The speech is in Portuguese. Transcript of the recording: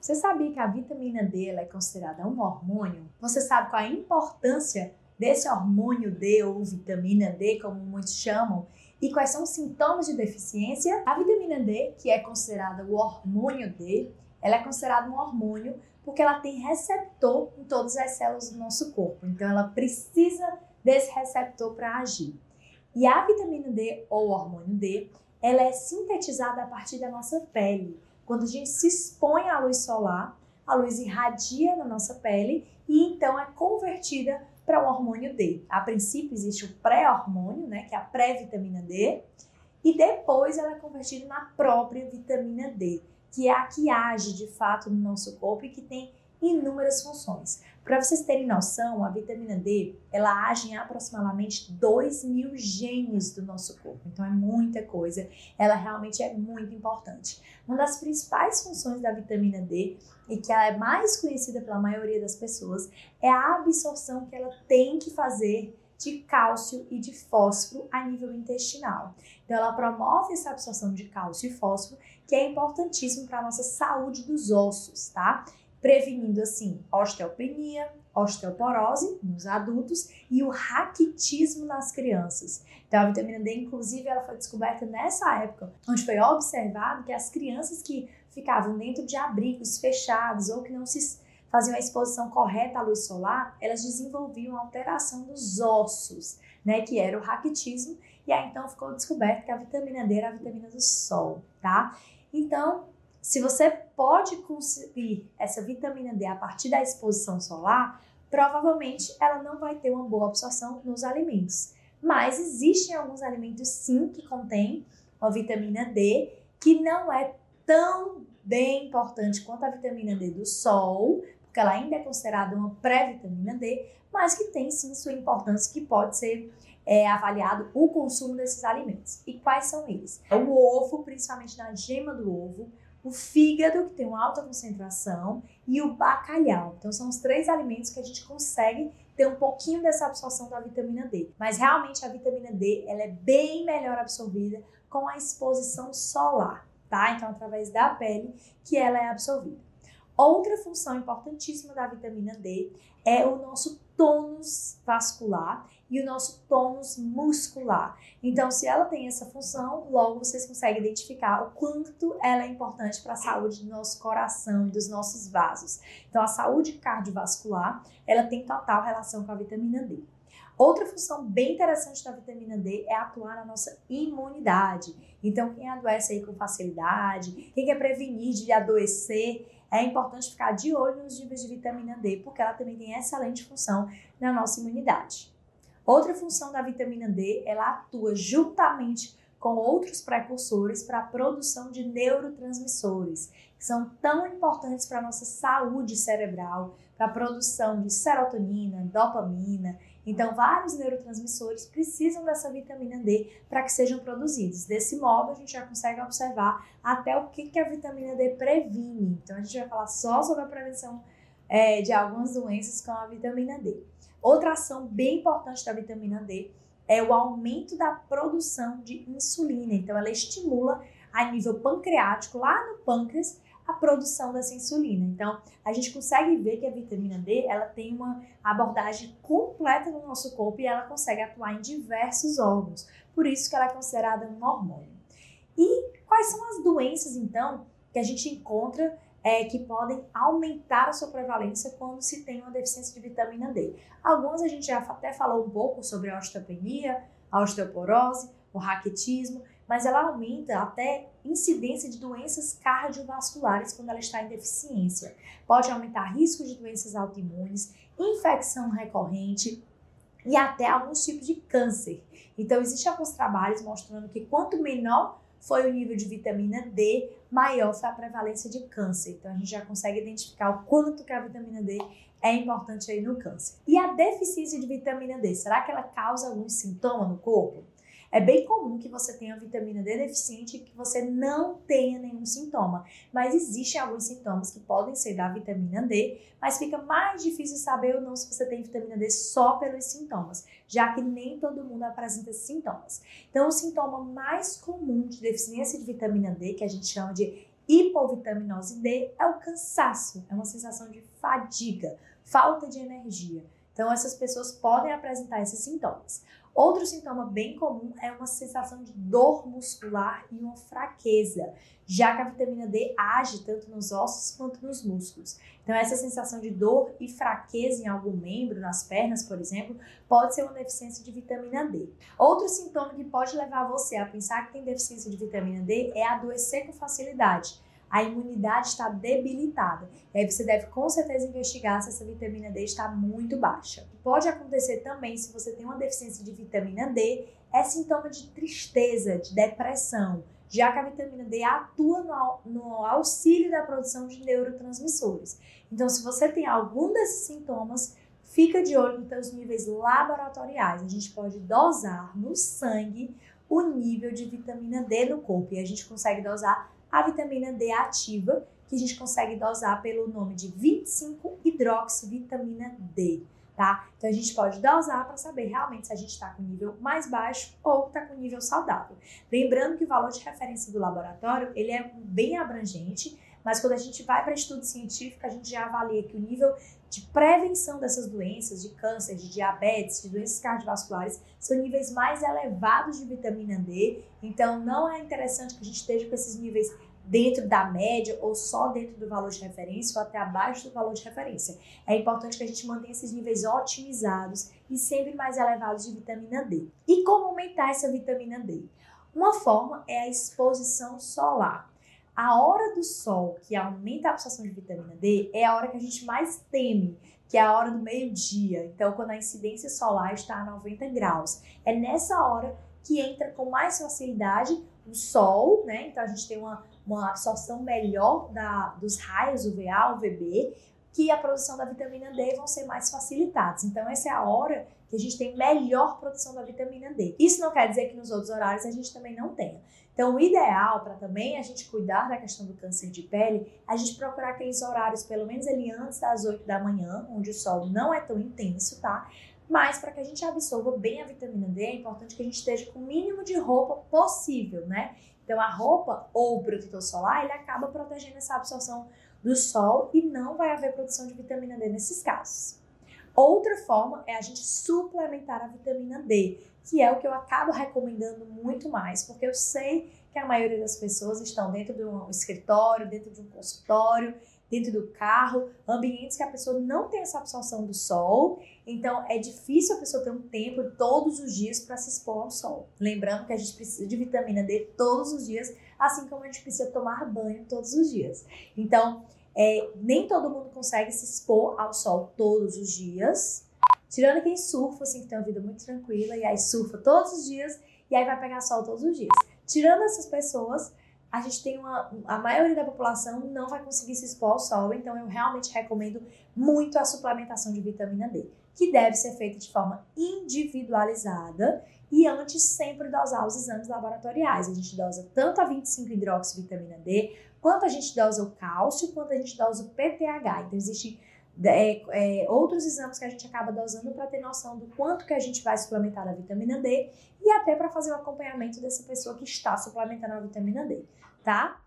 Você sabia que a vitamina D é considerada um hormônio? Você sabe qual a importância desse hormônio D ou vitamina D, como muitos chamam, e quais são os sintomas de deficiência? A vitamina D, que é considerada o hormônio D, ela é considerada um hormônio porque ela tem receptor em todas as células do nosso corpo. Então ela precisa desse receptor para agir. E a vitamina D ou hormônio D, ela é sintetizada a partir da nossa pele. Quando a gente se expõe à luz solar, a luz irradia na nossa pele e então é convertida para o hormônio D. A princípio existe o pré-hormônio, né, que é a pré-vitamina D, e depois ela é convertida na própria vitamina D, que é a que age de fato no nosso corpo e que tem inúmeras funções. Para vocês terem noção, a vitamina D ela age em aproximadamente 2 mil genes do nosso corpo, então é muita coisa, ela realmente é muito importante. Uma das principais funções da vitamina D e que ela é mais conhecida pela maioria das pessoas é a absorção que ela tem que fazer de cálcio e de fósforo a nível intestinal. Então, ela promove essa absorção de cálcio e fósforo, que é importantíssimo para a nossa saúde dos ossos, tá? Prevenindo, assim, osteopenia, osteoporose nos adultos e o raquitismo nas crianças. Então, a vitamina D, inclusive, ela foi descoberta nessa época, onde foi observado que as crianças que ficavam dentro de abrigos fechados ou que não se faziam a exposição correta à luz solar, elas desenvolviam alteração dos ossos, né, que era o raquitismo, e aí então ficou descoberto que a vitamina D era a vitamina do sol, tá? Então, se você pode conseguir essa vitamina D a partir da exposição solar, provavelmente ela não vai ter uma boa absorção nos alimentos. Mas existem alguns alimentos sim que contêm uma vitamina D que não é tão bem importante quanto a vitamina D do sol, porque ela ainda é considerada uma pré-vitamina D, mas que tem sim sua importância que pode ser é, avaliado o consumo desses alimentos. E quais são eles? É o ovo, principalmente na gema do ovo, o fígado, que tem uma alta concentração, e o bacalhau. Então, são os três alimentos que a gente consegue ter um pouquinho dessa absorção da vitamina D. Mas realmente a vitamina D ela é bem melhor absorvida com a exposição solar, tá? Então, através da pele que ela é absorvida. Outra função importantíssima da vitamina D é o nosso tônus vascular e o nosso tônus muscular. Então, se ela tem essa função, logo vocês conseguem identificar o quanto ela é importante para a saúde do nosso coração e dos nossos vasos. Então, a saúde cardiovascular, ela tem total relação com a vitamina D. Outra função bem interessante da vitamina D é atuar na nossa imunidade. Então, quem adoece aí com facilidade, quem quer prevenir de adoecer, é importante ficar de olho nos níveis de vitamina D, porque ela também tem excelente função na nossa imunidade. Outra função da vitamina D, ela atua juntamente com outros precursores para a produção de neurotransmissores, que são tão importantes para a nossa saúde cerebral, para a produção de serotonina, dopamina. Então, vários neurotransmissores precisam dessa vitamina D para que sejam produzidos. Desse modo, a gente já consegue observar até o que, que a vitamina D previne. Então, a gente vai falar só sobre a prevenção é, de algumas doenças com a vitamina D. Outra ação bem importante da vitamina D é o aumento da produção de insulina. Então, ela estimula a nível pancreático, lá no pâncreas, a produção dessa insulina. Então, a gente consegue ver que a vitamina D, ela tem uma abordagem completa no nosso corpo e ela consegue atuar em diversos órgãos. Por isso que ela é considerada um hormônio. E quais são as doenças, então, que a gente encontra é, que podem aumentar a sua prevalência quando se tem uma deficiência de vitamina D. Algumas a gente já até falou um pouco sobre a osteopenia, a osteoporose, o raquitismo, mas ela aumenta até incidência de doenças cardiovasculares quando ela está em deficiência. Pode aumentar risco de doenças autoimunes, infecção recorrente e até alguns tipos de câncer. Então, existem alguns trabalhos mostrando que quanto menor foi o nível de vitamina D, maior foi a prevalência de câncer. Então a gente já consegue identificar o quanto que a vitamina D é importante aí no câncer. E a deficiência de vitamina D, será que ela causa algum sintoma no corpo? É bem comum que você tenha vitamina D deficiente e que você não tenha nenhum sintoma, mas existem alguns sintomas que podem ser da vitamina D, mas fica mais difícil saber ou não se você tem vitamina D só pelos sintomas, já que nem todo mundo apresenta sintomas. Então, o sintoma mais comum de deficiência de vitamina D, que a gente chama de hipovitaminose D é o cansaço, é uma sensação de fadiga, falta de energia. Então, essas pessoas podem apresentar esses sintomas. Outro sintoma bem comum é uma sensação de dor muscular e uma fraqueza, já que a vitamina D age tanto nos ossos quanto nos músculos. Então, essa sensação de dor e fraqueza em algum membro, nas pernas, por exemplo, pode ser uma deficiência de vitamina D. Outro sintoma que pode levar você a pensar que tem deficiência de vitamina D é adoecer com facilidade a imunidade está debilitada. E aí você deve com certeza investigar se essa vitamina D está muito baixa. Pode acontecer também se você tem uma deficiência de vitamina D, é sintoma de tristeza, de depressão, já que a vitamina D atua no, no auxílio da produção de neurotransmissores. Então, se você tem algum desses sintomas, fica de olho nos seus níveis laboratoriais. A gente pode dosar no sangue o nível de vitamina D no corpo e a gente consegue dosar a vitamina D ativa, que a gente consegue dosar pelo nome de 25-hidroxivitamina D, tá? Então a gente pode dosar para saber realmente se a gente está com nível mais baixo ou está com nível saudável. Lembrando que o valor de referência do laboratório, ele é bem abrangente, mas quando a gente vai para estudo científico, a gente já avalia que o nível de prevenção dessas doenças, de câncer, de diabetes, de doenças cardiovasculares, são níveis mais elevados de vitamina D. Então, não é interessante que a gente esteja com esses níveis dentro da média ou só dentro do valor de referência ou até abaixo do valor de referência. É importante que a gente mantenha esses níveis otimizados e sempre mais elevados de vitamina D. E como aumentar essa vitamina D? Uma forma é a exposição solar. A hora do sol que aumenta a absorção de vitamina D é a hora que a gente mais teme, que é a hora do meio-dia. Então, quando a incidência solar está a 90 graus. É nessa hora que entra com mais facilidade o sol, né? Então, a gente tem uma, uma absorção melhor da, dos raios UVA, UVB, que a produção da vitamina D vão ser mais facilitados. Então, essa é a hora que a gente tem melhor produção da vitamina D. Isso não quer dizer que nos outros horários a gente também não tenha. Então, o ideal para também a gente cuidar da questão do câncer de pele, a gente procurar aqueles horários, pelo menos ali antes das 8 da manhã, onde o sol não é tão intenso, tá? Mas para que a gente absorva bem a vitamina D, é importante que a gente esteja com o mínimo de roupa possível, né? Então, a roupa ou o protetor solar, ele acaba protegendo essa absorção do sol e não vai haver produção de vitamina D nesses casos. Outra forma é a gente suplementar a vitamina D, que é o que eu acabo recomendando muito mais, porque eu sei que a maioria das pessoas estão dentro de um escritório, dentro de um consultório, dentro do carro, ambientes que a pessoa não tem essa absorção do sol, então é difícil a pessoa ter um tempo todos os dias para se expor ao sol. Lembrando que a gente precisa de vitamina D todos os dias, assim como a gente precisa tomar banho todos os dias. Então, é, nem todo mundo consegue se expor ao sol todos os dias, Tirando quem surfa, assim, que tem uma vida muito tranquila e aí surfa todos os dias e aí vai pegar sol todos os dias. Tirando essas pessoas, a gente tem uma. A maioria da população não vai conseguir se expor ao sol, então eu realmente recomendo muito a suplementação de vitamina D, que deve ser feita de forma individualizada e antes sempre dosar os exames laboratoriais. A gente dosa tanto a 25 hidroxivitamina D, quanto a gente dosa o cálcio, quanto a gente dosa o PTH. Então, existe é, é, outros exames que a gente acaba dosando para ter noção do quanto que a gente vai suplementar a vitamina D e até para fazer o acompanhamento dessa pessoa que está suplementando a vitamina D, tá?